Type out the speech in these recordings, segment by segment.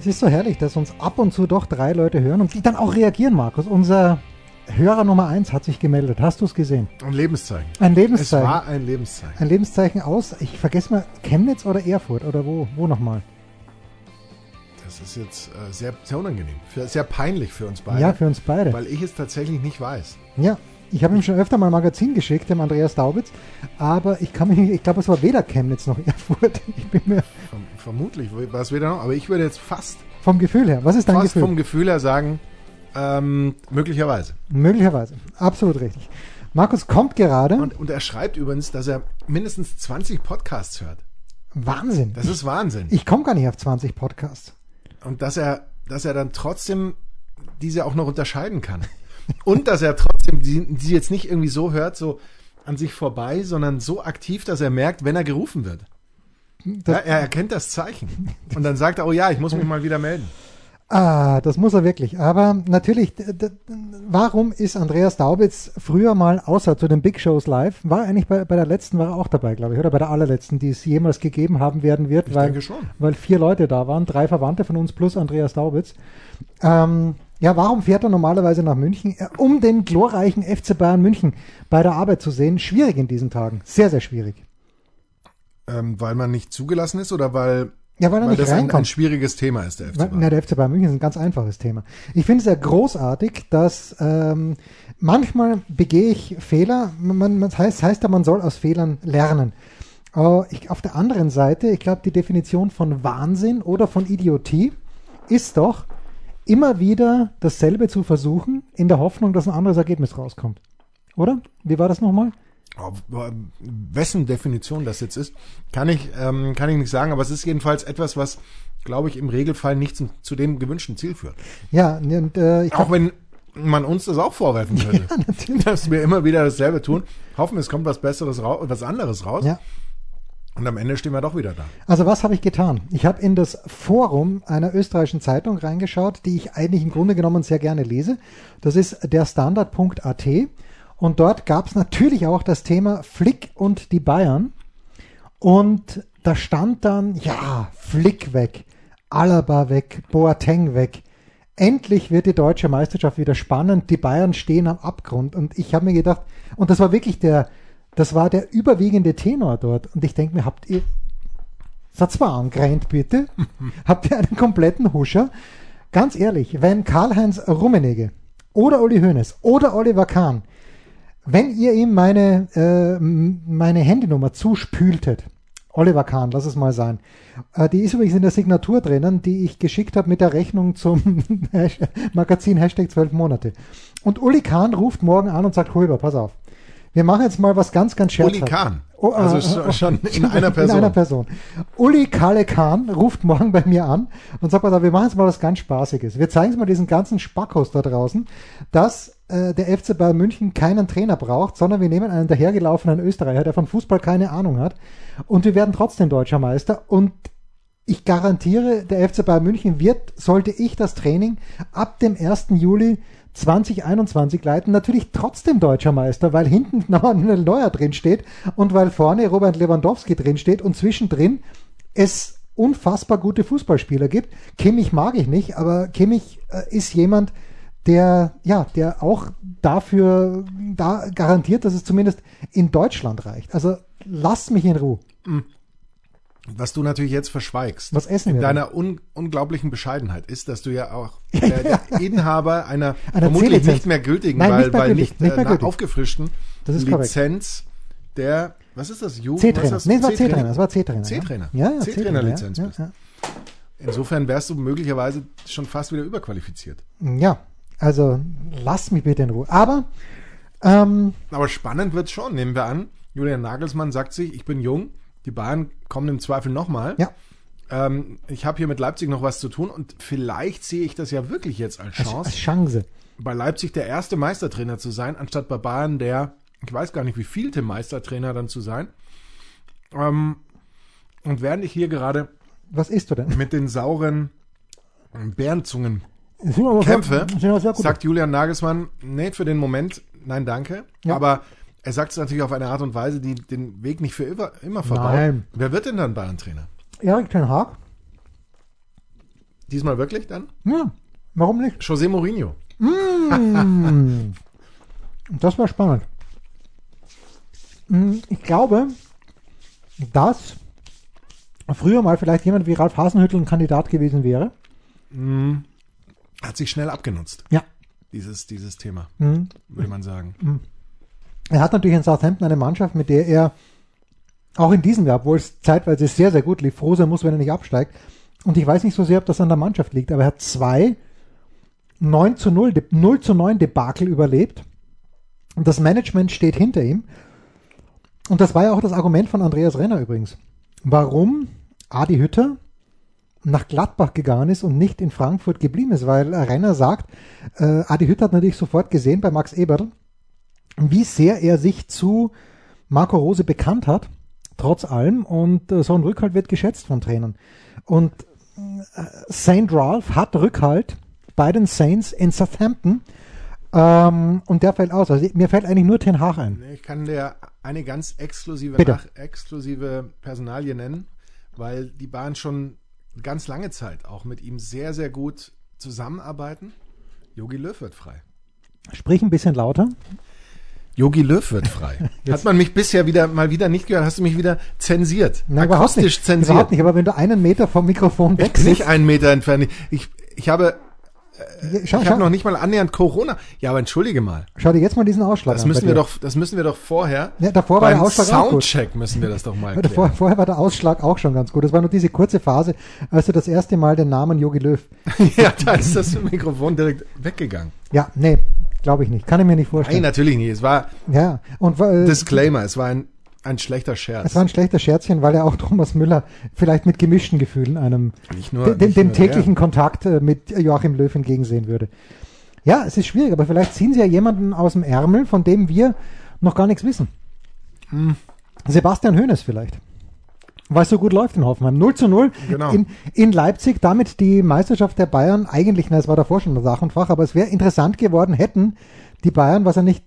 Es ist so herrlich, dass uns ab und zu doch drei Leute hören und die dann auch reagieren, Markus. Unser Hörer Nummer eins hat sich gemeldet. Hast du es gesehen? Ein Lebenszeichen. Ein Lebenszeichen. Es war ein Lebenszeichen. Ein Lebenszeichen aus, ich vergesse mal, Chemnitz oder Erfurt oder wo, wo nochmal? Das ist jetzt äh, sehr, sehr unangenehm. Für, sehr peinlich für uns beide. Ja, für uns beide. Weil ich es tatsächlich nicht weiß. Ja, ich habe ihm schon öfter mal ein Magazin geschickt, dem Andreas Daubitz, aber ich kann mich nicht, ich glaube, es war weder Chemnitz noch Erfurt. Ich bin mir Verm vermutlich war es wieder noch, aber ich würde jetzt fast, vom Gefühl her. Was ist dein fast Gefühl? vom Gefühl her sagen, ähm, möglicherweise. Möglicherweise. Absolut richtig. Markus kommt gerade. Und, und er schreibt übrigens, dass er mindestens 20 Podcasts hört. Wahnsinn. Das ist Wahnsinn. ich komme gar nicht auf 20 Podcasts. Und dass er, dass er dann trotzdem diese auch noch unterscheiden kann. Und dass er trotzdem die, die jetzt nicht irgendwie so hört, so an sich vorbei, sondern so aktiv, dass er merkt, wenn er gerufen wird. Ja, er erkennt das Zeichen. Und dann sagt er, oh ja, ich muss mich mal wieder melden. Ah, das muss er wirklich. Aber natürlich, warum ist Andreas Daubitz früher mal außer zu den Big Shows live? War eigentlich bei, bei der letzten, war er auch dabei, glaube ich, oder bei der allerletzten, die es jemals gegeben haben werden wird, Ich weil, denke schon. weil vier Leute da waren, drei Verwandte von uns plus Andreas Daubitz. Ähm, ja, warum fährt er normalerweise nach München? Äh, Um den glorreichen FC Bayern München bei der Arbeit zu sehen. Schwierig in diesen Tagen. Sehr, sehr schwierig. Ähm, weil man nicht zugelassen ist oder weil, Ja, weil er nicht das ein, ein reinkommt. schwieriges Thema ist, der FC Weil- Bayern? Na, der FC Bayern München ist ein ganz einfaches Thema. Ich finde es ja großartig, dass ähm, manchmal begehe ich Fehler. Man, man, das heißt, heißt ja, man soll aus Fehlern lernen. Aber ich, auf der anderen Seite, ich glaube, die Definition von Wahnsinn oder von Idiotie ist doch, immer wieder dasselbe zu versuchen, in der Hoffnung, dass ein anderes Ergebnis rauskommt. Oder? Wie war das nochmal? Wessen Definition das jetzt ist, kann ich, ähm, kann ich nicht sagen, aber es ist jedenfalls etwas, was, glaube ich, im Regelfall nicht zum, zu dem gewünschten Ziel führt. Ja, und äh, ich Auch wenn man uns das auch vorwerfen könnte, dass wir immer wieder dasselbe tun, hoffen, es kommt was Besseres raus, was anderes raus ja. Und am Ende stehen wir doch wieder da. Also was habe ich getan? Ich habe in das Forum einer österreichischen Zeitung reingeschaut, die ich eigentlich im Grunde genommen sehr gerne lese. Das ist der Standard.at und dort gab es natürlich auch das Thema Flick und die Bayern. Und da stand dann, ja, Flick weg, Alaba weg, Boateng weg. Endlich wird die deutsche Meisterschaft wieder spannend. Die Bayern stehen am Abgrund. Und ich habe mir gedacht, und das war wirklich der, das war der überwiegende Tenor dort. Und ich denke mir, habt ihr, Satz war angrennt, bitte. Habt ihr einen kompletten Huscher? Ganz ehrlich, wenn Karl-Heinz Rummenigge oder Uli Hoeneß oder Oliver Kahn, wenn ihr ihm meine, äh, meine Handynummer zuspültet, Oliver Kahn, lass es mal sein. Äh, die ist übrigens in der Signatur drinnen, die ich geschickt habe mit der Rechnung zum Magazin Hashtag 12 Monate. Und Uli Kahn ruft morgen an und sagt, Holber, pass auf. Wir machen jetzt mal was ganz, ganz scherzhaft. Uli Kahn. Oh, Also äh, schon- äh, schon in einer Person. In einer Person. Uli Kalle Kahn ruft morgen bei mir an und sagt, auf, wir machen jetzt mal was ganz Spaßiges. Wir zeigen es mal diesen ganzen Spackos da draußen, dass äh, der FC Bayern München keinen Trainer braucht, sondern wir nehmen einen dahergelaufenen Österreicher, der von Fußball keine Ahnung hat und wir werden trotzdem deutscher Meister und ich garantiere, der FC Bayern München wird, sollte ich das Training ab dem 1. Juli 2021 leiten, natürlich trotzdem deutscher Meister, weil hinten Manuel Neuer drin steht und weil vorne Robert Lewandowski drin steht und zwischendrin es unfassbar gute Fußballspieler gibt. Kimmich mag ich nicht, aber Kimmich äh, ist jemand, der ja, der auch dafür da garantiert, dass es zumindest in Deutschland reicht. Also lasst mich in Ruhe. Was du natürlich jetzt verschweigst, Was essen in wir deiner un unglaublichen Bescheidenheit, ist, dass du ja auch der, der Inhaber einer, Einer vermutlich nicht mehr gültigen, Nein, weil, nicht weil gültig, nicht, nicht äh, gültig. aufgefrischten Das ist korrekt. Lizenz der, was ist das? C-Trainer. Nee, es war C-Trainer. Es war C-Trainer. C-Trainer. Ja, ja, C-Trainer-Lizenz ja, ja, Insofern wärst du möglicherweise schon fast wieder überqualifiziert. ja. ja, also lass mich bitte in Ruhe. Aber ähm, Aber spannend wird schon. Nehmen wir an, Julian Nagelsmann sagt sich, ich bin jung, die Bayern kommen im Zweifel nochmal. ja, ähm, ich habe hier mit Leipzig noch was zu tun und vielleicht sehe ich das ja wirklich jetzt als Chance, als Chance. bei Leipzig der erste Meistertrainer zu sein, anstatt bei Bayern der, ich weiß gar nicht, wie vielte Meistertrainer dann zu sein. Ähm, und während ich hier gerade Was isst du denn? mit den sauren Bärenzungen Kämpfe, sagt Julian Nagelsmann, nee, für den Moment, nein, danke. Ja. Aber er sagt es natürlich auf eine Art und Weise, die den Weg nicht für immer, immer verbaut. Nein. Wer wird denn dann Bayern-Trainer? Erik Ten Haag? Diesmal wirklich dann? Ja, warum nicht? José Mourinho. Das war spannend. Mm, Ich glaube, dass früher mal vielleicht jemand wie Ralf Hasenhüttl ein Kandidat gewesen wäre. Hat sich schnell abgenutzt, Ja. dieses, dieses Thema, Mhm. würde man sagen. Er hat natürlich in Southampton eine Mannschaft, mit der er auch in diesem Jahr, obwohl es zeitweise sehr, sehr gut lief, froh sein muss, wenn er nicht absteigt. Und ich weiß nicht so sehr, ob das an der Mannschaft liegt, aber er hat zwei 9 zu 0, De- 0 zu 9 Debakel überlebt. Und das Management steht hinter ihm. Und das war ja auch das Argument von Andreas Renner übrigens. Warum Adi Hütter nach Gladbach gegangen ist und nicht in Frankfurt geblieben ist, weil Renner sagt, äh, Adi Hütter hat natürlich sofort gesehen bei Max Eberl, wie sehr er sich zu Marco Rose bekannt hat, trotz allem. Und äh, so ein Rückhalt wird geschätzt von Trainern. Und äh, St. Ralph hat Rückhalt bei den Saints in Southampton. Ähm, und der fällt aus. Also mir fällt eigentlich nur Ten Hag ein. Ich kann dir eine ganz exklusive, nach, exklusive Personalie nennen, weil die Bayern schon ganz lange Zeit auch mit ihm sehr, sehr gut zusammenarbeiten. Jogi Löw wird frei. Sprich ein bisschen lauter. Jogi Löw wird frei. Hat man mich bisher wieder mal wieder nicht gehört? Hast du mich wieder zensiert? Nein, überhaupt Akustisch nicht. zensiert. Überhaupt nicht. Aber wenn du einen Meter vom Mikrofon weg bin nicht einen Meter entfernt. Ich, ich habe, schau, ich habe noch nicht mal annähernd Corona. Ja, aber entschuldige mal. schau dir jetzt mal diesen Ausschlag Das an. müssen bei wir doch, das müssen wir doch vorher. Ja, davor war der Ausschlag auch gut. Soundcheck müssen wir das doch mal Davor, vorher war der Ausschlag auch schon ganz gut. Das war nur diese kurze Phase, als du das erste Mal den Namen Jogi Löw. ja, da ist das Mikrofon direkt weggegangen. Ja, nee, glaube ich nicht. Kann ich mir nicht Nein, vorstellen. natürlich nicht. Es war ja, und äh, Disclaimer. Es war ein, ein schlechter Scherz. es war ein schlechter Scherzchen, weil er auch Thomas Müller vielleicht mit gemischten Gefühlen einem Nicht nur- de- dem, dem nur täglichen Kontakt äh, mit Joachim Löw entgegensehen würde. Ja, es ist schwierig, aber vielleicht ziehen sie ja jemanden aus dem Ärmel, von dem wir noch gar nichts wissen. Hm. Sebastian Hoeneß vielleicht. Weil so gut läuft in Hoffenheim. 0 zu 0 Genau. in, in Leipzig, damit die Meisterschaft der Bayern eigentlich, na, es war davor schon Sach und Fach, aber es wäre interessant geworden, hätten die Bayern, was ja nicht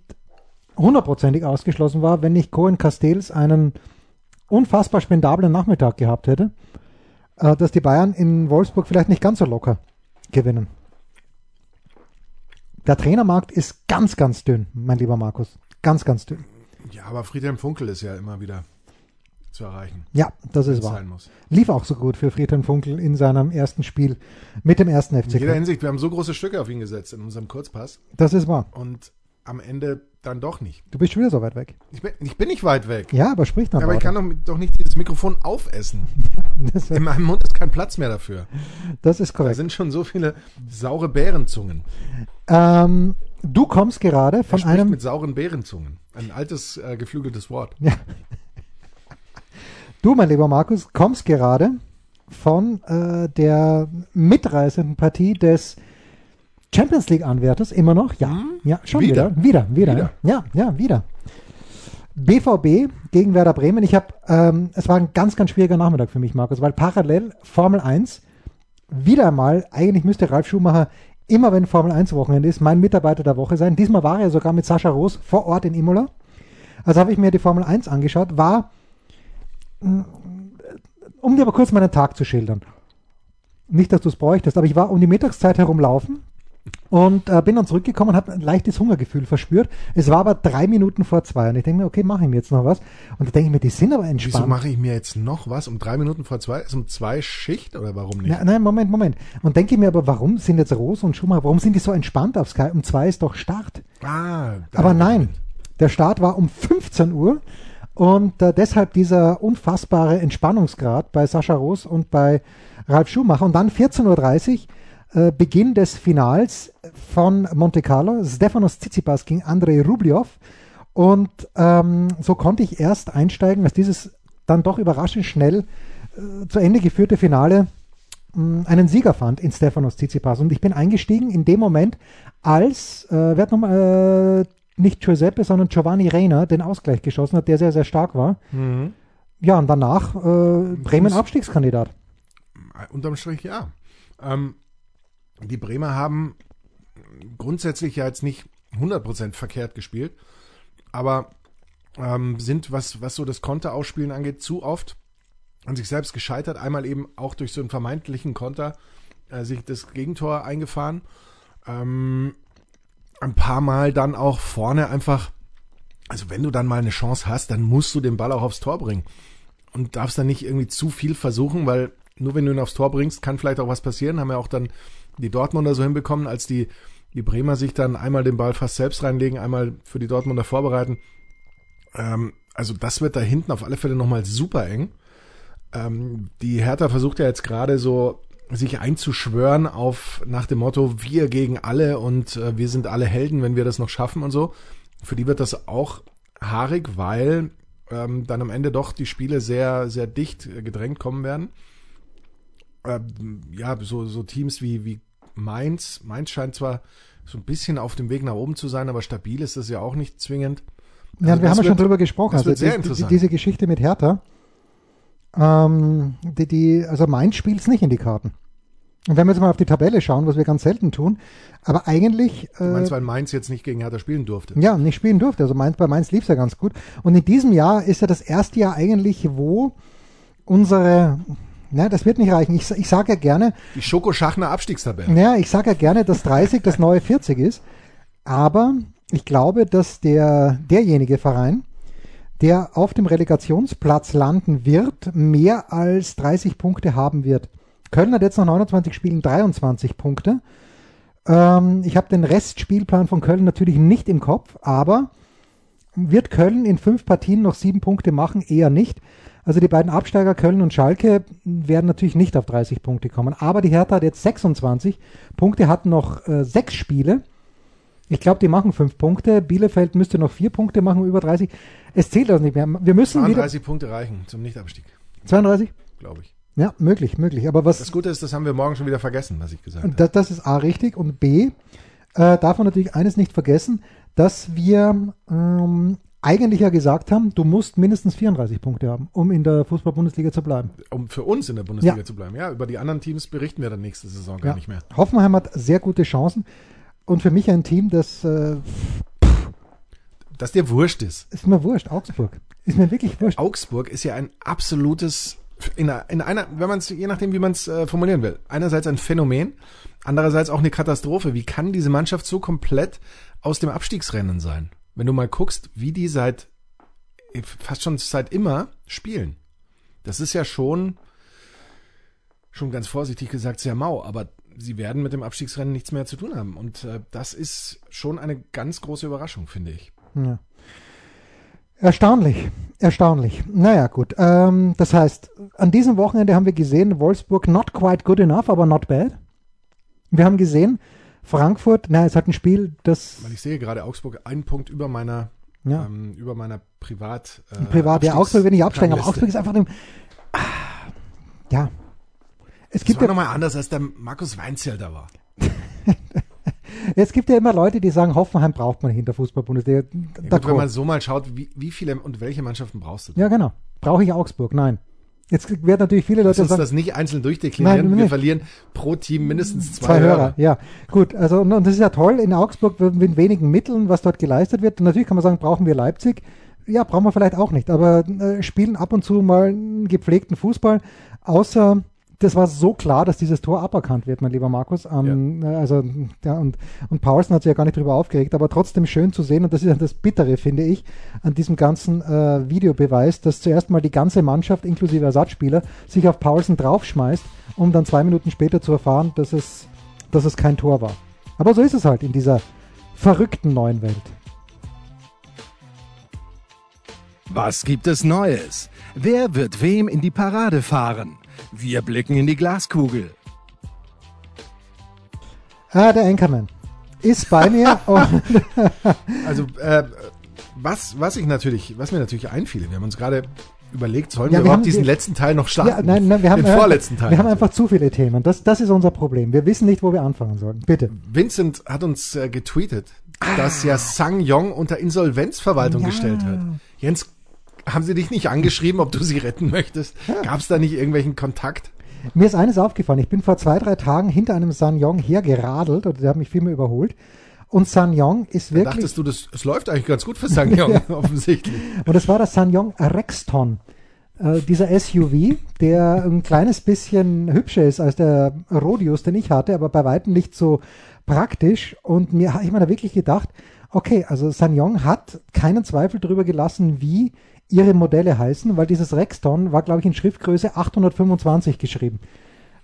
hundertprozentig ausgeschlossen war, wenn nicht Cohen Castells einen unfassbar spendablen Nachmittag gehabt hätte, äh, dass die Bayern in Wolfsburg vielleicht nicht ganz so locker gewinnen. Der Trainermarkt ist ganz, ganz dünn, mein lieber Markus. Ganz, ganz dünn. Ja, aber Friedhelm Funkel ist ja immer wieder zu erreichen. Ja, das ist wahr. Lief auch so gut für Friedhelm Funkel in seinem ersten Spiel mit dem ersten In jeder. Hinsicht, wir haben so große Stücke auf ihn gesetzt in unserem Kurzpass Das ist wahr. und am Ende dann doch nicht. Du bist schon wieder so weit weg. Ich bin, ich bin nicht weit weg. Ja, aber sprich dann aber ich kann doch, doch nicht dieses Mikrofon aufessen. In meinem Mund ist kein Platz mehr dafür. das ist Da korrekt. sind schon so viele saure Bärenzungen. Ähm, du kommst gerade Er von einem mit sauren Bärenzungen. Ein altes, äh, geflügeltes Wort. Du, mein lieber Markus, kommst gerade von äh, der mitreißenden Partie des Champions League Anwärters, immer noch? Ja, Hm? ja, schon Wieder. wieder. Wieder, wieder. Wieder. Ja, ja, wieder. BVB gegen Werder Bremen. Ich habe, ähm, es war ein ganz, ganz schwieriger Nachmittag für mich, Markus, weil parallel Formel 1 wieder einmal, eigentlich müsste Ralf Schumacher immer, wenn Formel 1 Wochenende ist, mein Mitarbeiter der Woche sein. Diesmal war er sogar mit Sascha Roos vor Ort in Imola. Also habe ich mir die Formel 1 angeschaut, war um dir aber kurz meinen Tag zu schildern. Nicht, dass du es bräuchtest, aber ich war um die Mittagszeit herumlaufen und äh, bin dann zurückgekommen und habe ein leichtes Hungergefühl verspürt. Es war aber drei Minuten vor zwei und ich denke mir, okay, mache ich mir jetzt noch was. Und da denke ich mir, die sind aber Wieso entspannt. mache ich mir jetzt noch was? Um drei Minuten vor zwei? Ist um zwei Schicht oder warum nicht? Ja, nein, Moment, Moment. Und denke mir aber, warum sind jetzt Rose und Schumacher, warum sind die so entspannt auf Sky? Um zwei ist doch Start. Ah, Aber nein, der Start war um 15 Uhr und äh, deshalb dieser unfassbare Entspannungsgrad bei Sascha Roos und bei Ralf Schumacher. Und dann 14.30 Uhr äh, Beginn des Finals von Monte Carlo, Stefanos Tsitsipas gegen Andrei Rublev. Und ähm, so konnte ich erst einsteigen, dass dieses dann doch überraschend schnell äh, zu Ende geführte Finale mh, einen Sieger fand in Stefanos Tsitsipas. Und ich bin eingestiegen in dem Moment, als, äh, wer hat nochmal, äh, nicht Giuseppe, sondern Giovanni Reina den Ausgleich geschossen hat, der sehr, sehr stark war. Mhm. Ja, und danach äh, Bremen Abstiegskandidat. Unterm Strich ja. Ähm, die Bremer haben grundsätzlich ja jetzt nicht 100% verkehrt gespielt, aber ähm, sind, was, was so das Konterausspielen angeht, zu oft an sich selbst gescheitert. Einmal eben auch durch so einen vermeintlichen Konter äh, sich das Gegentor eingefahren. Ähm, ein paar Mal dann auch vorne einfach, also wenn du dann mal eine Chance hast, dann musst du den Ball auch aufs Tor bringen. Und darfst dann nicht irgendwie zu viel versuchen, weil nur wenn du ihn aufs Tor bringst, kann vielleicht auch was passieren. Haben ja auch dann die Dortmunder so hinbekommen, als die, die Bremer sich dann einmal den Ball fast selbst reinlegen, einmal für die Dortmunder vorbereiten. Ähm, also das wird da hinten auf alle Fälle nochmal super eng. Ähm, die Hertha versucht ja jetzt gerade so sich einzuschwören auf nach dem Motto wir gegen alle und äh, wir sind alle Helden, wenn wir das noch schaffen und so. Für die wird das auch haarig, weil ähm, dann am Ende doch die Spiele sehr sehr dicht äh, gedrängt kommen werden. Ähm, ja, so so Teams wie wie Mainz, Mainz scheint zwar so ein bisschen auf dem Weg nach oben zu sein, aber stabil ist das ja auch nicht zwingend. Ja, Also wir das haben ja schon drüber gesprochen. das wird sehr die, diese Geschichte mit Hertha, ähm, die, die, also Mainz spielt es nicht in die Karten. Und wenn wir jetzt mal auf die Tabelle schauen, was wir ganz selten tun, aber eigentlich Du meinst, äh, weil Mainz jetzt nicht gegen Hertha spielen durfte. ja nicht spielen durfte. Also Mainz, bei Mainz lief es ja ganz gut. Und in diesem Jahr ist ja das erste Jahr eigentlich, wo unsere, na, das wird nicht reichen. Ich, ich sage ja gerne, Die Schoko-Schachner Abstiegstabelle. naja, ich sage ja gerne, dass 30 das neue 40 ist, aber ich glaube, dass der derjenige Verein, der auf dem Relegationsplatz landen wird, mehr als 30 Punkte haben wird. Köln hat jetzt nach 29 Spielen 23 Punkte. Ähm, ich habe den Restspielplan von Köln natürlich nicht im Kopf, aber wird Köln in fünf Partien noch sieben Punkte machen? Eher nicht. Also die beiden Absteiger Köln und Schalke werden natürlich nicht auf 30 Punkte kommen. Aber die Hertha hat jetzt 26 Punkte, hat noch äh, sechs Spiele. Ich glaube, die machen fünf Punkte. Bielefeld müsste noch vier Punkte machen, über 30. Es zählt also nicht mehr. Wir müssen wieder 32 Punkte reichen zum Nichtabstieg, 32. glaube ich. Ja, möglich, möglich. Aber was Das Gute ist, das haben wir morgen schon wieder vergessen, was ich gesagt habe. das, das ist A richtig und B äh, darf man natürlich eines nicht vergessen, dass wir ähm, eigentlich ja gesagt haben, du musst mindestens 34 Punkte haben, um in der Fußball-Bundesliga zu bleiben. Um für uns in der Bundesliga Ja. zu bleiben. Ja, über die anderen Teams berichten wir dann nächste Saison gar Ja. nicht mehr. Hoffenheim hat sehr gute Chancen und für mich ein Team, das äh, Dass dir wurscht ist. ist mir wurscht, Augsburg. Ist mir wirklich wurscht. Augsburg ist ja ein absolutes, in einer, in einer wenn man es, je nachdem, wie man es äh, formulieren will, einerseits ein Phänomen, andererseits auch eine Katastrophe. Wie kann diese Mannschaft so komplett aus dem Abstiegsrennen sein? Wenn du mal guckst, wie die seit, äh, fast schon seit immer spielen. Das ist ja schon, schon ganz vorsichtig gesagt, sehr mau, aber sie werden mit dem Abstiegsrennen nichts mehr zu tun haben. Und äh, das ist schon eine ganz große Überraschung, finde ich. Ja. Erstaunlich, erstaunlich. Naja, gut. Ähm, das heißt, an diesem Wochenende haben wir gesehen, Wolfsburg not quite good enough, aber not bad. Wir haben gesehen, Frankfurt, na, es hat ein Spiel, das Weil ich sehe gerade Augsburg einen Punkt über meiner Ja. ähm, über meiner Privat äh, privat, ja, Augsburg will nicht absteigen, aber. Augsburg ist einfach dem, ah, ja. Es Das gibt war ja, nochmal anders, als der Markus Weinzierl da war. es gibt ja immer Leute, die sagen, Hoffenheim braucht man nicht in der Fußball-Bundesliga. Ja, wenn man so mal schaut, wie, wie viele und welche Mannschaften brauchst du? Ja, genau. Brauche ich Augsburg? Nein. Jetzt werden natürlich viele Lass Leute uns sagen, das nicht einzeln durchdeklinieren. Nein, Wir verlieren pro Team mindestens zwei, Zwei Hörer. Hörer. ja. Gut, also und, und das ist ja toll in Augsburg mit wenigen Mitteln, was dort geleistet wird. Und natürlich kann man sagen, brauchen wir Leipzig? Ja, brauchen wir vielleicht auch nicht, aber äh, spielen ab und zu mal einen gepflegten Fußball, außer das war so klar, dass dieses Tor aberkannt wird, mein lieber Markus. Ähm, äh, Also, ja, und, und Paulsen hat sich ja gar nicht drüber aufgeregt, aber trotzdem schön zu sehen, und das ist ja das Bittere, finde ich, an diesem ganzen äh, Videobeweis, dass zuerst mal die ganze Mannschaft inklusive Ersatzspieler sich auf Paulsen draufschmeißt, um dann zwei Minuten später zu erfahren, dass es, dass es kein Tor war. Aber so ist es halt in dieser verrückten neuen Welt. Was gibt es Neues? Wer wird wem in die Parade fahren? Wir blicken in die Glaskugel. Ah, der Anchorman ist bei mir. Also äh, was, was ich natürlich, was mir natürlich einfiel, wir haben uns gerade überlegt, sollen Ja, wir wir überhaupt haben- diesen wir- letzten Teil noch starten? Ja, nein, nein, wir haben, Den vorletzten Teil. wir haben einfach zu viele Themen. Das, das ist unser Problem. Wir wissen nicht, wo wir anfangen sollen. Bitte. Vincent hat uns äh, getweetet, dass ja Sang Yong unter Insolvenzverwaltung Ja. gestellt wird. Jens, haben sie dich nicht angeschrieben, ob du sie retten möchtest? Gab es da nicht irgendwelchen Kontakt? Mir ist eines aufgefallen. Ich bin vor zwei, drei Tagen hinter einem Sanyong hergeradelt oder der hat mich viel mehr überholt. Und Sanyong ist wirklich, Dachtest du, das, es läuft eigentlich ganz gut für Sang Yong, offensichtlich. und es war das Sanyong Rexton. Äh, dieser SUV, der ein kleines bisschen hübscher ist als der Rodius, den ich hatte, aber bei weitem nicht so praktisch. Und mir habe ich mir da wirklich gedacht, okay, also Sanyong hat keinen Zweifel darüber gelassen, wie ihre Modelle heißen, weil dieses Rexton war, glaube ich, in Schriftgröße 825 geschrieben.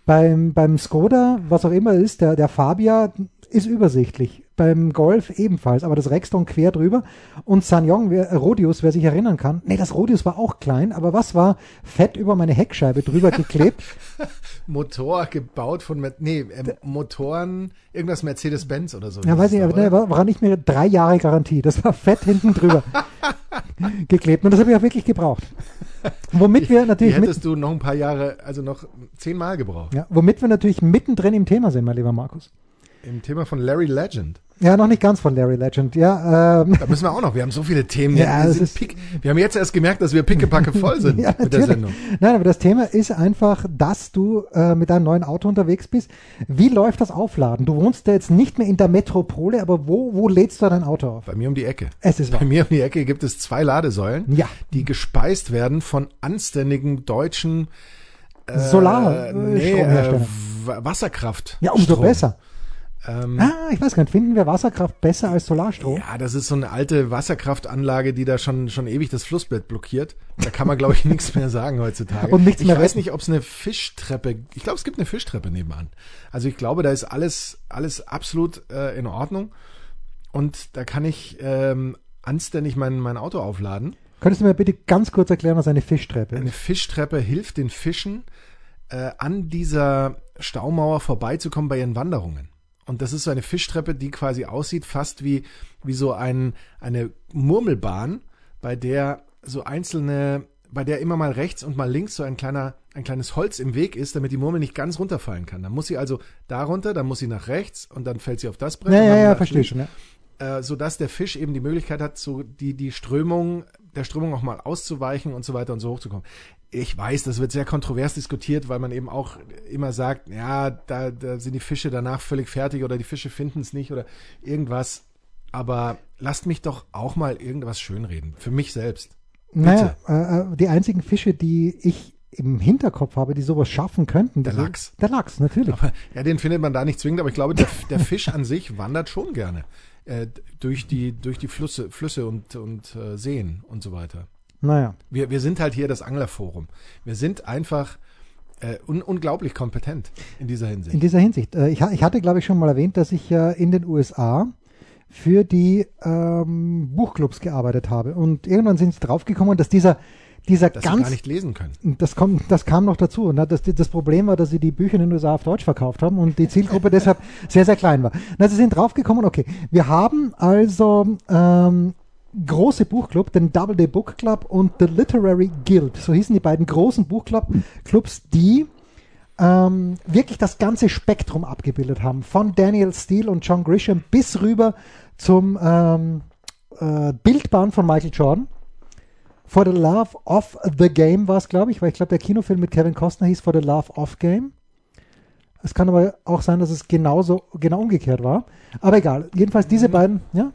Beim, beim Skoda, was auch immer ist, der, der Fabia ist übersichtlich. Beim Golf ebenfalls, aber das Rexton quer drüber. Und Sanyong, wer, äh, Rodius, wer sich erinnern kann, nee, das Rodius war auch klein, aber was war fett über meine Heckscheibe drüber geklebt? Motor gebaut von, nee, ähm, Motoren, irgendwas Mercedes-Benz oder so. ja, weiß ich, aber nee, war, war nicht mehr drei Jahre Garantie. Das war fett hinten drüber geklebt. Und das habe ich auch wirklich gebraucht. Womit wir Die natürlich mit, hättest du noch ein paar Jahre, also noch zehnmal gebraucht. ja, womit wir natürlich mittendrin im Thema sind, mein lieber Markus. Im Thema von Larry Legend. Ja, noch nicht ganz von Larry Legend. Ja, ähm, Da müssen wir auch noch. Wir haben so viele Themen. Ja, wir, sind pick, wir haben jetzt erst gemerkt, dass wir pickepacke voll sind Ja, mit der natürlich. Sendung. Nein, aber das Thema ist einfach, dass du äh, mit deinem neuen Auto unterwegs bist. Wie läuft das Aufladen? Du wohnst ja jetzt nicht mehr in der Metropole, aber wo, wo lädst du dein Auto auf? Bei mir um die Ecke. Es ist Bei wahr. mir um die Ecke gibt es zwei Ladesäulen, Ja. die gespeist werden von anständigen deutschen äh, Solar- äh, nee, äh, Wa- Wasserkraft. Ja, umso Strom. besser. Ähm, Ah, ich weiß gar nicht, finden wir Wasserkraft besser als Solarstrom? Ja, das ist so eine alte Wasserkraftanlage, die da schon, schon ewig das Flussbett blockiert. Da kann man, glaube ich, nichts mehr sagen heutzutage. Und nichts ich mehr weiß retten. nicht, ob es eine Fischtreppe, ich glaube, es gibt eine Fischtreppe nebenan. Also ich glaube, da ist alles, alles absolut äh, in Ordnung. Und da kann ich ähm, anständig mein, mein Auto aufladen. Könntest du mir bitte ganz kurz erklären, was eine Fischtreppe Eine ist? Fischtreppe hilft den Fischen, äh, an dieser Staumauer vorbeizukommen bei ihren Wanderungen. Und das ist so eine Fischtreppe, die quasi aussieht fast wie, wie so ein, eine Murmelbahn, bei der so einzelne, bei der immer mal rechts und mal links so ein kleiner, ein kleines Holz im Weg ist, damit die Murmel nicht ganz runterfallen kann. Dann muss sie also da runter, dann muss sie nach rechts und dann fällt sie auf das Brett. Ja, ja, ja, verstehe schon. Ja. äh, sodass der Fisch eben die Möglichkeit hat, so die, die Strömung, der Strömung auch mal auszuweichen und so weiter und so hochzukommen. Ich weiß, das wird sehr kontrovers diskutiert, weil man eben auch immer sagt, ja, da, da sind die Fische danach völlig fertig oder die Fische finden es nicht oder irgendwas. Aber lasst mich doch auch mal irgendwas schönreden. Für mich selbst. Naja, äh, äh, die einzigen Fische, die ich im Hinterkopf habe, die sowas schaffen könnten. Der Lachs. Der Lachs, natürlich. Aber, ja, den findet man da nicht zwingend, aber ich glaube, der, der Fisch an sich wandert schon gerne äh, durch die, durch die Flüsse, Flüsse und, und äh, Seen und so weiter. Naja. Wir, wir sind halt hier das Anglerforum. Wir sind einfach äh, un unglaublich kompetent in dieser Hinsicht. In dieser Hinsicht. Äh, ich, ich hatte, glaube ich, schon mal erwähnt, dass ich ja in den USA für die ähm, Buchclubs gearbeitet habe. Und irgendwann sind sie draufgekommen, dass dieser, dieser dass sie ganz gar nicht lesen können. Das, kommt, das kam noch dazu. Und das, das Problem war, dass sie die Bücher in den USA auf Deutsch verkauft haben und die Zielgruppe deshalb sehr, sehr klein war. Na, sie sind draufgekommen, okay, wir haben also ähm, große Buchclub, den Double Day Book Club und The Literary Guild. So hießen die beiden großen Buchclubs, die ähm, wirklich das ganze Spektrum abgebildet haben. Von Daniel Steele und John Grisham bis rüber zum ähm, äh, Bildband von Michael Jordan. For the Love of the Game war es, glaube ich, weil ich glaube, der Kinofilm mit Kevin Costner hieß For the Love of Game. Es kann aber auch sein, dass es genauso, genau umgekehrt war. Aber egal. Jedenfalls diese beiden, ja,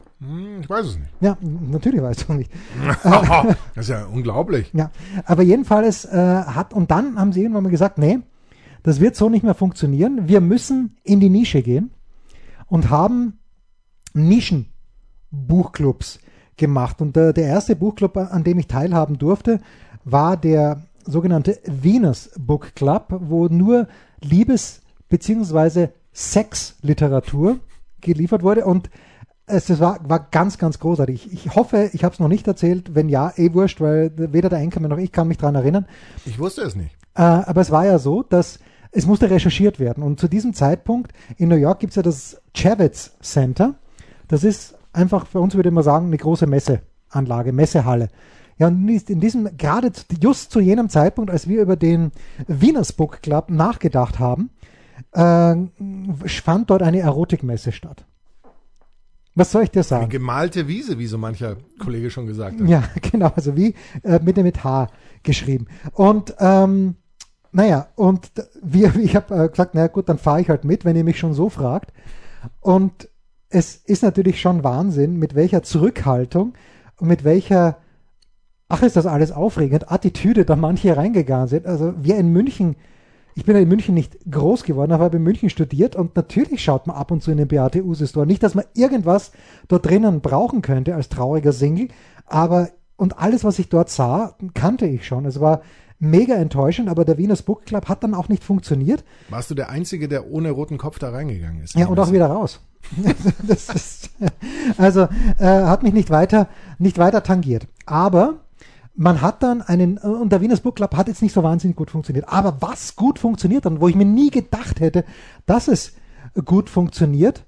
ich weiß es nicht. ja, natürlich weißt du nicht. das ist ja unglaublich. Ja, aber jedenfalls äh, hat, und dann haben sie irgendwann mal gesagt, nee, das wird so nicht mehr funktionieren. Wir müssen in die Nische gehen und haben Nischenbuchclubs gemacht. Und äh, der erste Buchclub, an dem ich teilhaben durfte, war der sogenannte Venus Book Club, wo nur Liebes- bzw. Sexliteratur geliefert wurde. Und es das war, war ganz, ganz großartig. Ich, ich hoffe, ich habe es noch nicht erzählt. Wenn ja, eh wurscht, weil weder der Enkelmann noch ich kann mich dran erinnern. Ich wusste es nicht. Äh, aber es war ja so, dass es musste recherchiert werden. Und zu diesem Zeitpunkt in New York gibt es ja das Javits Center. Das ist einfach, für uns würde man sagen, eine große Messeanlage, Messehalle. Ja, und in diesem, gerade just zu jenem Zeitpunkt, als wir über den Wieners Book Club nachgedacht haben, äh, fand dort eine Erotikmesse statt. Was soll ich dir sagen? Eine gemalte Wiese, wie so mancher Kollege schon gesagt hat. Ja, genau, also wie äh, mit dem mit H geschrieben. Und ähm, naja, und wir, ich habe äh, gesagt, naja gut, dann fahre ich halt mit, wenn ihr mich schon so fragt. Und es ist natürlich schon Wahnsinn, mit welcher Zurückhaltung und mit welcher, ach ist das alles aufregend, Attitüde da manche reingegangen sind. Also wir in München, ich bin ja in München nicht groß geworden, aber habe in München studiert und natürlich schaut man ab und zu in den Beate Use Store. Nicht, dass man irgendwas dort drinnen brauchen könnte als trauriger Single, aber und alles, was ich dort sah, kannte ich schon. Es war mega enttäuschend, aber der Venus Book Club hat dann auch nicht funktioniert. Warst du der Einzige, der ohne roten Kopf da reingegangen ist? Ja, und auch wieder raus. ist, also äh, hat mich nicht weiter, nicht weiter tangiert. Aber man hat dann einen, und der Venus Book Club hat jetzt nicht so wahnsinnig gut funktioniert. Aber was gut funktioniert und wo ich mir nie gedacht hätte, dass es gut funktioniert,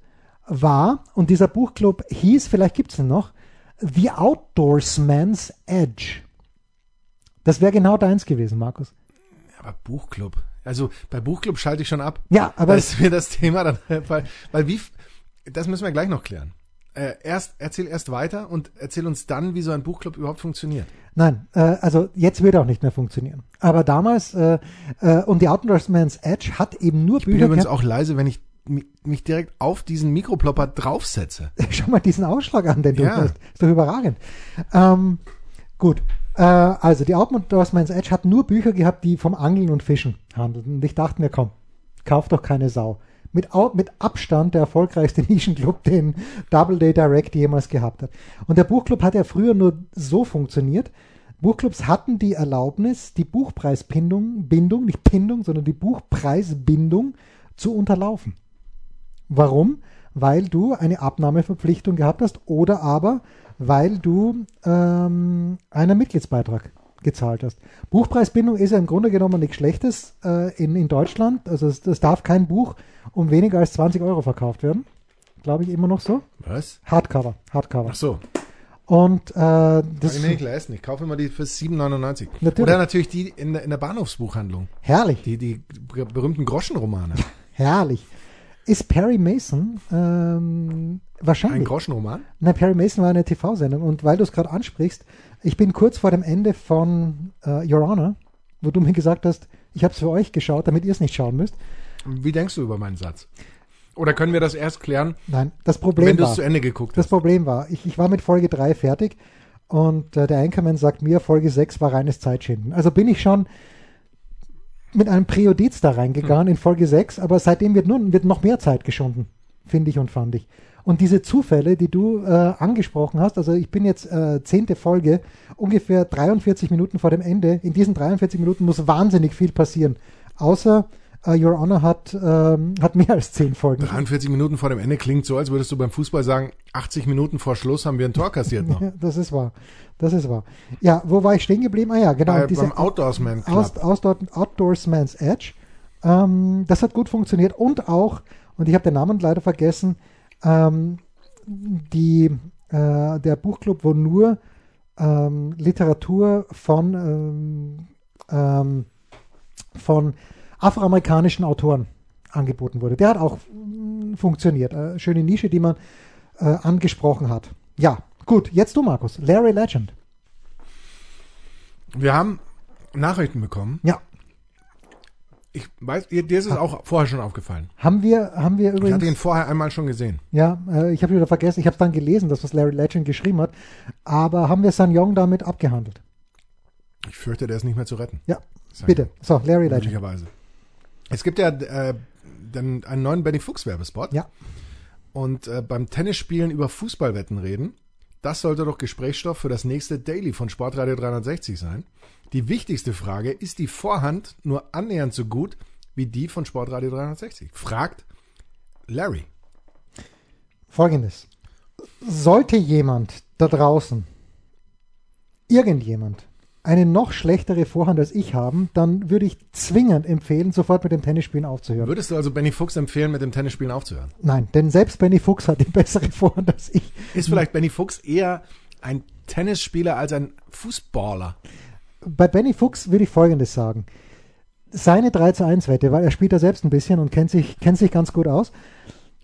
war, und dieser Buchclub hieß, vielleicht gibt es ihn noch, The Outdoorsman's Edge. Das wäre genau deins gewesen, Markus. Aber Buchclub. Also bei Buchclub schalte ich schon ab. Ja, aber. Das ist mir das Thema dann, weil, weil wie, das müssen wir gleich noch klären. Äh, erst, erzähl erst weiter und erzähl uns dann, wie so ein Buchclub überhaupt funktioniert. Nein, äh, also jetzt wird auch nicht mehr funktionieren. Aber damals, äh, äh, und die Outdoorsman's Edge hat eben nur ich Bücher. Ich bin übrigens auch leise, wenn ich mich direkt auf diesen Mikroplopper draufsetze. Schau mal diesen Ausschlag an, den du Ja. hast. Ist doch überragend. Ähm, gut. Äh, also, die Outdoorsman's Edge hat nur Bücher gehabt, die vom Angeln und Fischen handelten. Und ich dachte mir, komm, kauf doch keine Sau. Mit, mit Abstand der erfolgreichste Nischenclub, den Double Day Direct jemals gehabt hat. Und der Buchclub hat ja früher nur so funktioniert. Buchclubs hatten die Erlaubnis, die Buchpreisbindung, Bindung, nicht Bindung, sondern die Buchpreisbindung zu unterlaufen. Warum? Weil du eine Abnahmeverpflichtung gehabt hast oder aber weil du ähm, einen Mitgliedsbeitrag gezahlt hast. Buchpreisbindung ist ja im Grunde genommen nichts Schlechtes äh, in, in Deutschland. Also es, es darf kein Buch um weniger als 20 Euro verkauft werden. Glaube ich immer noch so. Was? Hardcover, Hardcover. Ach so. Und äh, das nee, ich leisten. Ich kaufe immer die für 7,99. Natürlich. Oder natürlich die in der, in der Bahnhofsbuchhandlung. herrlich, Die, die berühmten Groschenromane. herrlich. Ist Perry Mason ähm, wahrscheinlich Ein Groschenroman? Nein, Perry Mason war eine TV-Sendung und weil du es gerade ansprichst, ich bin kurz vor dem Ende von äh, Your Honor, wo du mir gesagt hast, ich habe es für euch geschaut, damit ihr es nicht schauen müsst. Wie denkst du über meinen Satz? Oder können wir das erst klären, Nein, das Problem wenn du war, es zu Ende geguckt das hast? Problem war, ich, ich war mit Folge 3 fertig und äh, der Anchorman sagt mir, Folge 6 war reines Zeitschinden. Also bin ich schon mit einem Präjudiz da reingegangen in Folge 6, aber seitdem wird, nun, wird noch mehr Zeit geschunden, finde ich und fand ich. Und diese Zufälle, die du äh, angesprochen hast, also ich bin jetzt äh, zehnte Folge, ungefähr 43 Minuten vor dem Ende. In diesen 43 Minuten muss wahnsinnig viel passieren. Außer äh, Your Honor hat, ähm, hat mehr als zehn Folgen. 43 Minuten vor dem Ende klingt so, als würdest du beim Fußball sagen, 80 Minuten vor Schluss haben wir ein Tor kassiert noch. Das ist wahr. Das ist wahr. Ja, wo war ich stehen geblieben? Ah ja, genau. Bei, diese beim Outdoorsman Club. Aus, aus, Outdoorsman's Edge. Ähm, das hat gut funktioniert und auch, und ich habe den Namen leider vergessen, ähm, die, äh, der Buchclub, wo nur ähm, Literatur von, ähm, ähm, von afroamerikanischen Autoren angeboten wurde. Der hat auch mm, funktioniert. Äh, schöne Nische, die man äh, angesprochen hat. Ja, gut, jetzt du, Markus. Larry Legend. Wir haben Nachrichten bekommen. Ja, Ich weiß, dir, ist es auch vorher schon aufgefallen. haben wir, haben wir Ich übrigens. hatte ihn vorher einmal schon gesehen. Ja, äh, ich habe wieder vergessen, ich habe dann gelesen, dass was Larry Legend geschrieben hat, aber haben wir San Yong damit abgehandelt? Ich fürchte, der ist nicht mehr zu retten. Ja, bitte. So, Larry Legend. Möglicherweise. Es gibt ja äh, dann einen neuen Benny Fuchs Werbespot. Ja, Und äh, beim Tennisspielen über Fußballwetten reden, das sollte doch Gesprächsstoff für das nächste Daily von Sportradio 360 sein. Die wichtigste Frage, ist die Vorhand nur annähernd so gut wie die von Sportradio 360? Fragt Larry. folgendes. Sollte jemand da draußen, irgendjemand, eine noch schlechtere Vorhand als ich haben, dann würde ich zwingend empfehlen, sofort mit dem Tennisspielen aufzuhören. Würdest du also Benny Fuchs empfehlen, mit dem Tennisspielen aufzuhören? Nein, denn selbst Benny Fuchs hat die bessere Vorhand als ich. Ist vielleicht Benny Fuchs eher ein Tennisspieler als ein Fußballer. Bei Benny Fuchs würde ich Folgendes sagen. Seine 3 zu 1 Wette, weil er spielt da selbst ein bisschen und kennt sich, kennt sich ganz gut aus,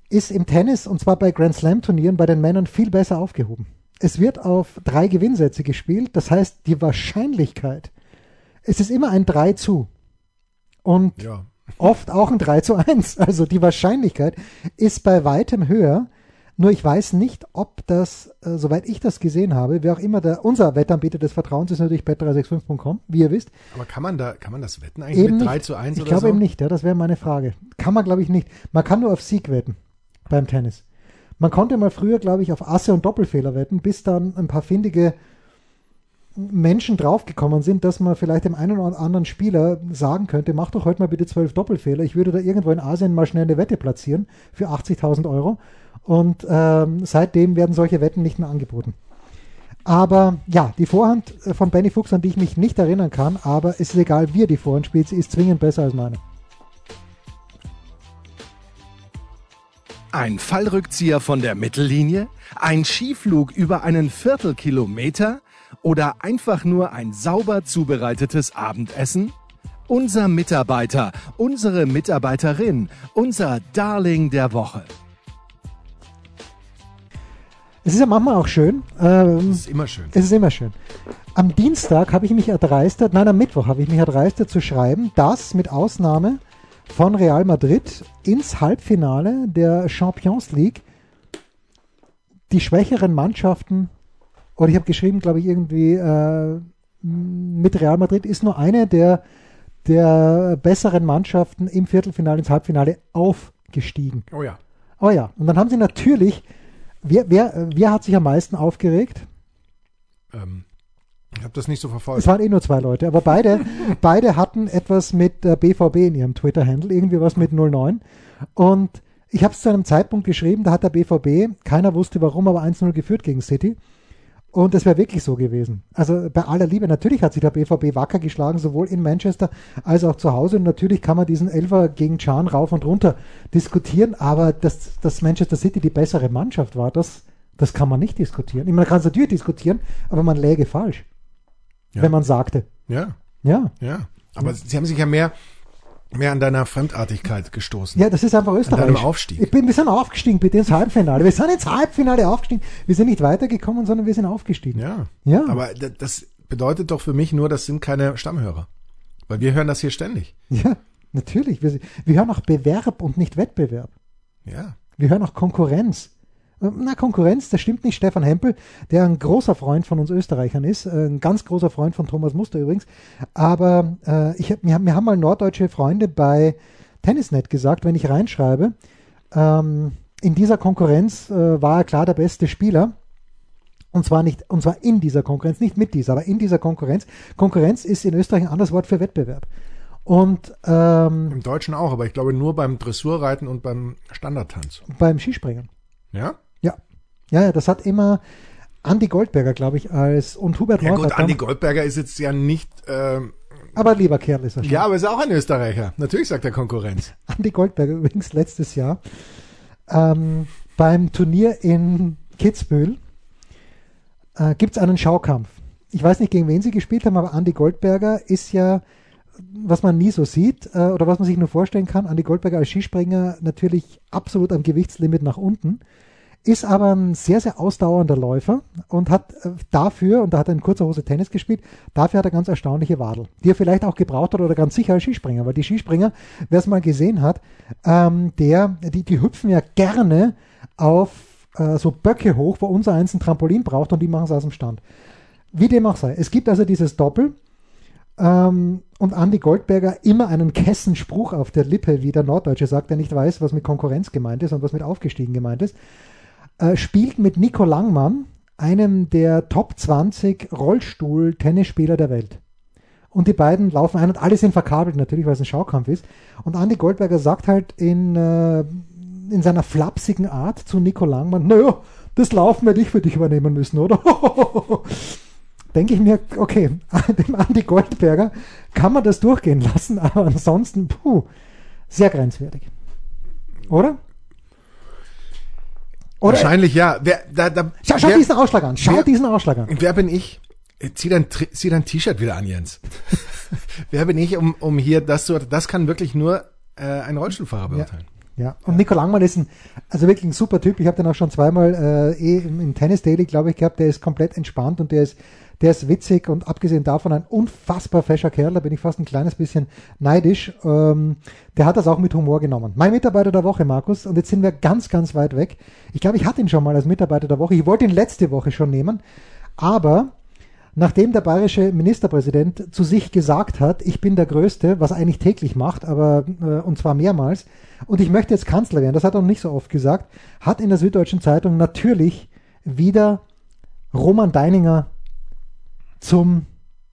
ist im Tennis und zwar bei Grand Slam Turnieren bei den Männern viel besser aufgehoben. Es wird auf drei Gewinnsätze gespielt, das heißt die Wahrscheinlichkeit, es ist immer ein 3 zu und Ja. oft auch ein 3 zu 1. Also die Wahrscheinlichkeit ist bei weitem höher. Nur ich weiß nicht, ob das, äh, soweit ich das gesehen habe, wer auch immer der, unser Wettanbieter des Vertrauens ist natürlich bet365.com, wie ihr wisst. Aber kann man da, kann man das wetten eigentlich Eben mit 3 nicht. zu 1 Ich oder glaube so? eben nicht, ja, das wäre meine Frage. Kann man, glaube ich, nicht. Man kann nur auf Sieg wetten beim Tennis. Man konnte mal früher, glaube ich, auf Asse und Doppelfehler wetten, bis dann ein paar findige Menschen draufgekommen sind, dass man vielleicht dem einen oder anderen Spieler sagen könnte, mach doch heute mal bitte zwölf Doppelfehler. Ich würde da irgendwo in Asien mal schnell eine Wette platzieren für 80.000 Euro. Und ähm, seitdem werden solche Wetten nicht mehr angeboten. Aber ja, die Vorhand äh, von Benny Fuchs, an die ich mich nicht erinnern kann, aber es ist egal, wie er die Vorhand spielt, sie ist zwingend besser als meine. Ein Fallrückzieher von der Mittellinie? Ein Skiflug über einen Viertelkilometer? Oder einfach nur ein sauber zubereitetes Abendessen? Unser Mitarbeiter, unsere Mitarbeiterin, unser Darling der Woche. Es ist ja manchmal auch schön. Ähm, Das ist immer schön. es ist immer schön. Am Dienstag habe ich mich erdreistet, nein, am Mittwoch habe ich mich erdreistet zu schreiben, dass mit Ausnahme von Real Madrid ins Halbfinale der Champions League die schwächeren Mannschaften, oder ich habe geschrieben, glaube ich, irgendwie äh, mit Real Madrid ist nur eine der, der besseren Mannschaften im Viertelfinale ins Halbfinale aufgestiegen. Oh ja. Oh ja, und dann haben sie natürlich, wer, wer, wer hat sich am meisten aufgeregt? Ähm, ich habe das nicht so verfolgt. Es waren eh nur zwei Leute, aber beide, beide hatten etwas mit BVB in ihrem Twitter-Handle, irgendwie was mit 09. Und ich habe es zu einem Zeitpunkt geschrieben, da hat der BVB, keiner wusste warum, aber 1-0 geführt gegen City. Und das wäre wirklich so gewesen. Also bei aller Liebe, natürlich hat sich der BVB wacker geschlagen, sowohl in Manchester als auch zu Hause. Und natürlich kann man diesen Elfer gegen Can rauf und runter diskutieren, aber dass, dass Manchester City die bessere Mannschaft war, das, das kann man nicht diskutieren. Ich meine, man kann es natürlich diskutieren, aber man läge falsch, Ja. wenn man sagte. Ja, Ja. ja. Aber sie haben sich ja mehr, mehr an deiner Fremdartigkeit gestoßen. Ja, das ist einfach Österreich. deinem Aufstieg. Ich bin, wir sind aufgestiegen bitte ins Halbfinale. Wir sind ins Halbfinale aufgestiegen. Wir sind nicht weitergekommen, sondern wir sind aufgestiegen. Ja. Ja. Aber das bedeutet doch für mich nur, das sind keine Stammhörer. Weil wir hören das hier ständig. Ja, natürlich. Wir, wir hören auch Bewerb und nicht Wettbewerb. Ja. Wir hören auch Konkurrenz. Na, Konkurrenz, das stimmt nicht. Stefan Hempel, der ein großer Freund von uns Österreichern ist, äh, ein ganz großer Freund von Thomas Muster übrigens. Aber äh, ich mir, haben- mir haben mal norddeutsche Freunde bei Tennisnet gesagt, wenn ich reinschreibe, ähm, in dieser Konkurrenz äh, war er klar der beste Spieler. Und zwar nicht, und zwar in dieser Konkurrenz, nicht mit dieser, aber in dieser Konkurrenz. Konkurrenz ist in Österreich ein anderes Wort für Wettbewerb. Und ähm, Im Deutschen auch, aber ich glaube nur beim Dressurreiten und beim Standardtanz. beim Skispringen. Ja? Ja. Das hat immer Andy Goldberger, glaube ich, als und Hubert Ja gut, Neurath. Andi Goldberger ist jetzt ja nicht, ähm, aber lieber Kerl ist er schon. ja, aber ist auch ein Österreicher. Natürlich sagt er Konkurrenz. Andy Goldberger übrigens letztes Jahr ähm, beim Turnier in Kitzbühel äh, gibt es einen Schaukampf. Ich weiß nicht, gegen wen sie gespielt haben, aber Andy Goldberger ist ja, was man nie so sieht äh, oder was man sich nur vorstellen kann, Andy Goldberger als Skispringer natürlich absolut am Gewichtslimit nach unten, ist aber ein sehr, sehr ausdauernder Läufer und hat äh, dafür, und da hat er in kurzer Hose Tennis gespielt, dafür hat er ganz erstaunliche Wadel, die er vielleicht auch gebraucht hat oder ganz sicher als Skispringer, weil die Skispringer, wer es mal gesehen hat, ähm, der, die, die hüpfen ja gerne auf äh, so Böcke hoch, wo unser eins ein Trampolin braucht und die machen es aus dem Stand. Wie dem auch sei. Es gibt also dieses Doppel ähm, und Andy Goldberger immer einen Kessenspruch auf der Lippe, wie der Norddeutsche sagt, der nicht weiß, was mit Konkurrenz gemeint ist und was mit aufgestiegen gemeint ist äh, spielt mit Nico Langmann, einem der Top 20 Rollstuhl-Tennisspieler der Welt. Und die beiden laufen ein und alle sind verkabelt natürlich, weil es ein Schaukampf ist. Und Andy Goldberger sagt halt in, äh, in seiner flapsigen Art zu Nico Langmann, naja, das Laufen werde ich für dich übernehmen müssen, oder? Denke ich mir, okay, dem Andy Goldberger kann man das durchgehen lassen, aber ansonsten, puh, sehr grenzwertig. Oder? Oder Wahrscheinlich ja. Wer, da, da, Schau, schau wer, diesen Ausschlag an. Schau wer- diesen Ausschlag an. wer bin ich? Äh, Zieh dein, Tri- zieh dein T-Shirt wieder an, Jens. wer bin ich, um, um hier das zu, das kann wirklich nur äh, ein Rollstuhlfahrer beurteilen. Ja, und Nico Langmann ist ein, also wirklich ein super Typ. Ich habe den auch schon zweimal äh, eh im, im Tennis Daily, glaube ich, gehabt. Der ist komplett entspannt und der ist, der ist witzig und abgesehen davon ein unfassbar fescher Kerl. Da bin ich fast ein kleines bisschen neidisch. Ähm, der hat das auch mit Humor genommen. Mein Mitarbeiter der Woche, Markus, und jetzt sind wir ganz, ganz weit weg. Ich glaube, ich hatte ihn schon mal als Mitarbeiter der Woche. Ich wollte ihn letzte Woche schon nehmen, aber Nachdem der bayerische Ministerpräsident zu sich gesagt hat, ich bin der Größte, was eigentlich täglich macht, aber äh, und zwar mehrmals, und ich möchte jetzt Kanzler werden, das hat er noch nicht so oft gesagt, hat in der Süddeutschen Zeitung natürlich wieder Roman Deininger zum,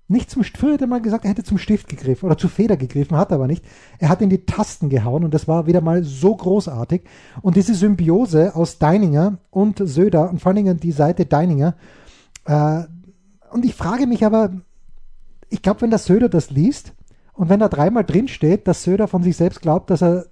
nicht zum, früher hätte mal gesagt, er hätte zum Stift gegriffen oder zur Feder gegriffen, hat er aber nicht. Er hat in die Tasten gehauen und das war wieder mal so großartig. Und diese Symbiose aus Deininger und Söder und vor allen Dingen die Seite Deininger, äh, und ich frage mich aber, ich glaube, wenn der Söder das liest und wenn da dreimal drin steht, dass Söder von sich selbst glaubt, dass er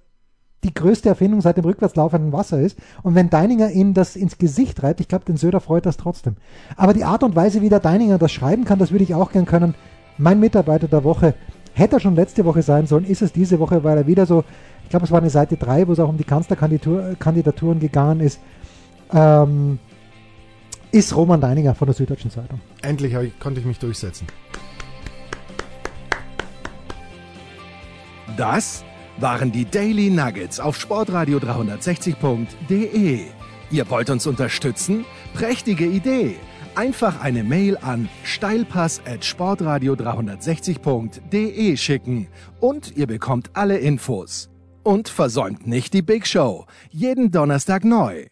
die größte Erfindung seit dem rückwärts laufenden Wasser ist und wenn Deininger ihn das ins Gesicht reibt, ich glaube, den Söder freut das trotzdem. Aber die Art und Weise, wie der Deininger das schreiben kann, das würde ich auch gern können. Mein Mitarbeiter der Woche hätte er schon letzte Woche sein sollen, ist es diese Woche, weil er wieder so, ich glaube, es war eine Seite 3, wo es auch um die Kanzlerkandidaturen gegangen ist. Ähm, ist Roman Deininger von der Süddeutschen Zeitung. Endlich ich, konnte ich mich durchsetzen. Das waren die Daily Nuggets auf Sportradio 360.de. Ihr wollt uns unterstützen? Prächtige Idee! Einfach eine Mail an steilpass at sportradio 360.de schicken und ihr bekommt alle Infos. Und versäumt nicht die Big Show. Jeden Donnerstag neu.